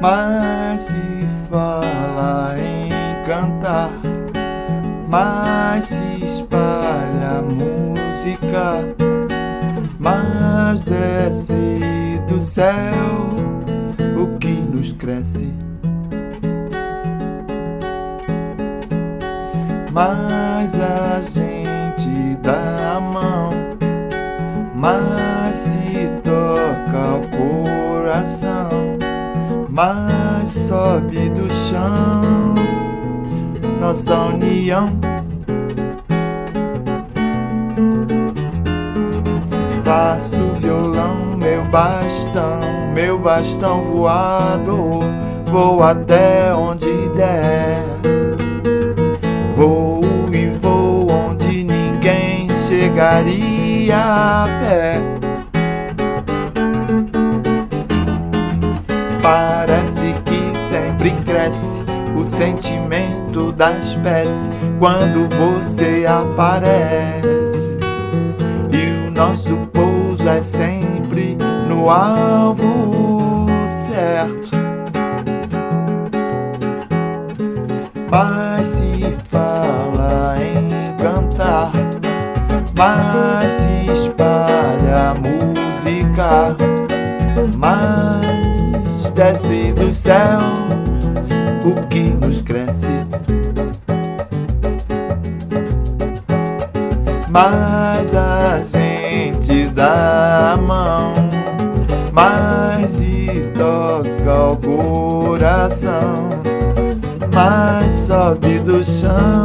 Mas se fala em cantar, mas se espalha música, mas desce do céu o que nos cresce. Mas a gente dá a mão, mas se toca o coração mas sobe do chão nossa união. Faço violão, meu bastão, meu bastão voador, vou até onde der. Vou e vou onde ninguém chegaria a pé. Parece que sempre cresce o sentimento da espécie quando você aparece. E o nosso pouso é sempre no alvo certo. Mas se fala em cantar, mas desce do céu o que nos cresce. Mas a gente dá a mão, mas se toca o coração, mas sobe do chão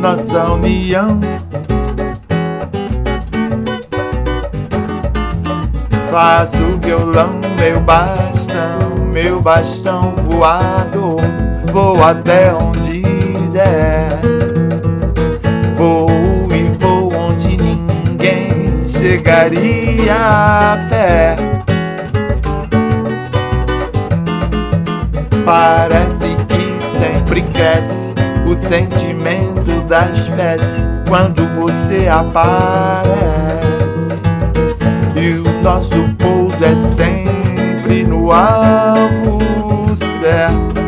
nossa união. Faço violão, meu bastão, meu bastão voador. Vou até onde der. Vou e vou onde ninguém chegaria a pé. Parece que sempre cresce o sentimento da espécie quando você aparece. Nosso pouso é sempre no alvo certo.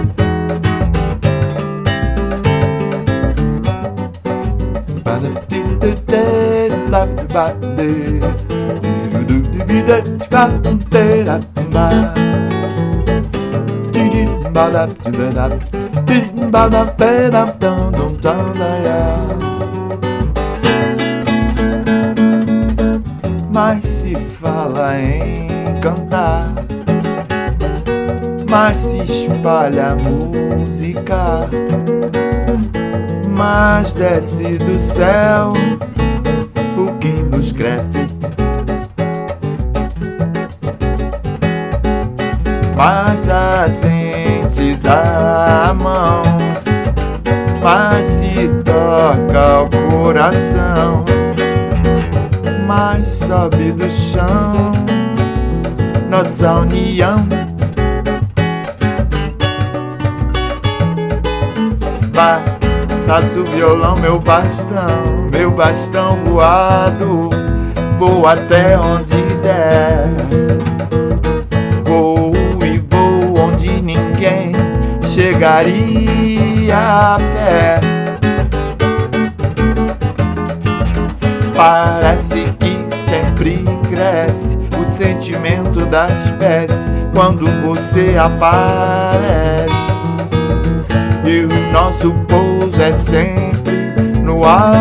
Mas se fala em cantar, mas se espalha a música, mas desce do céu o que nos cresce. Mas a gente dá a mão, mas se toca o coração mais sobe do chão nossa união. Vai, faço o violão, meu bastão, meu bastão voado, vou até onde der. Vou e vou onde ninguém chegaria a pé. Parece que sempre cresce o sentimento da espécie quando você aparece. E o nosso pouso é sempre no ar.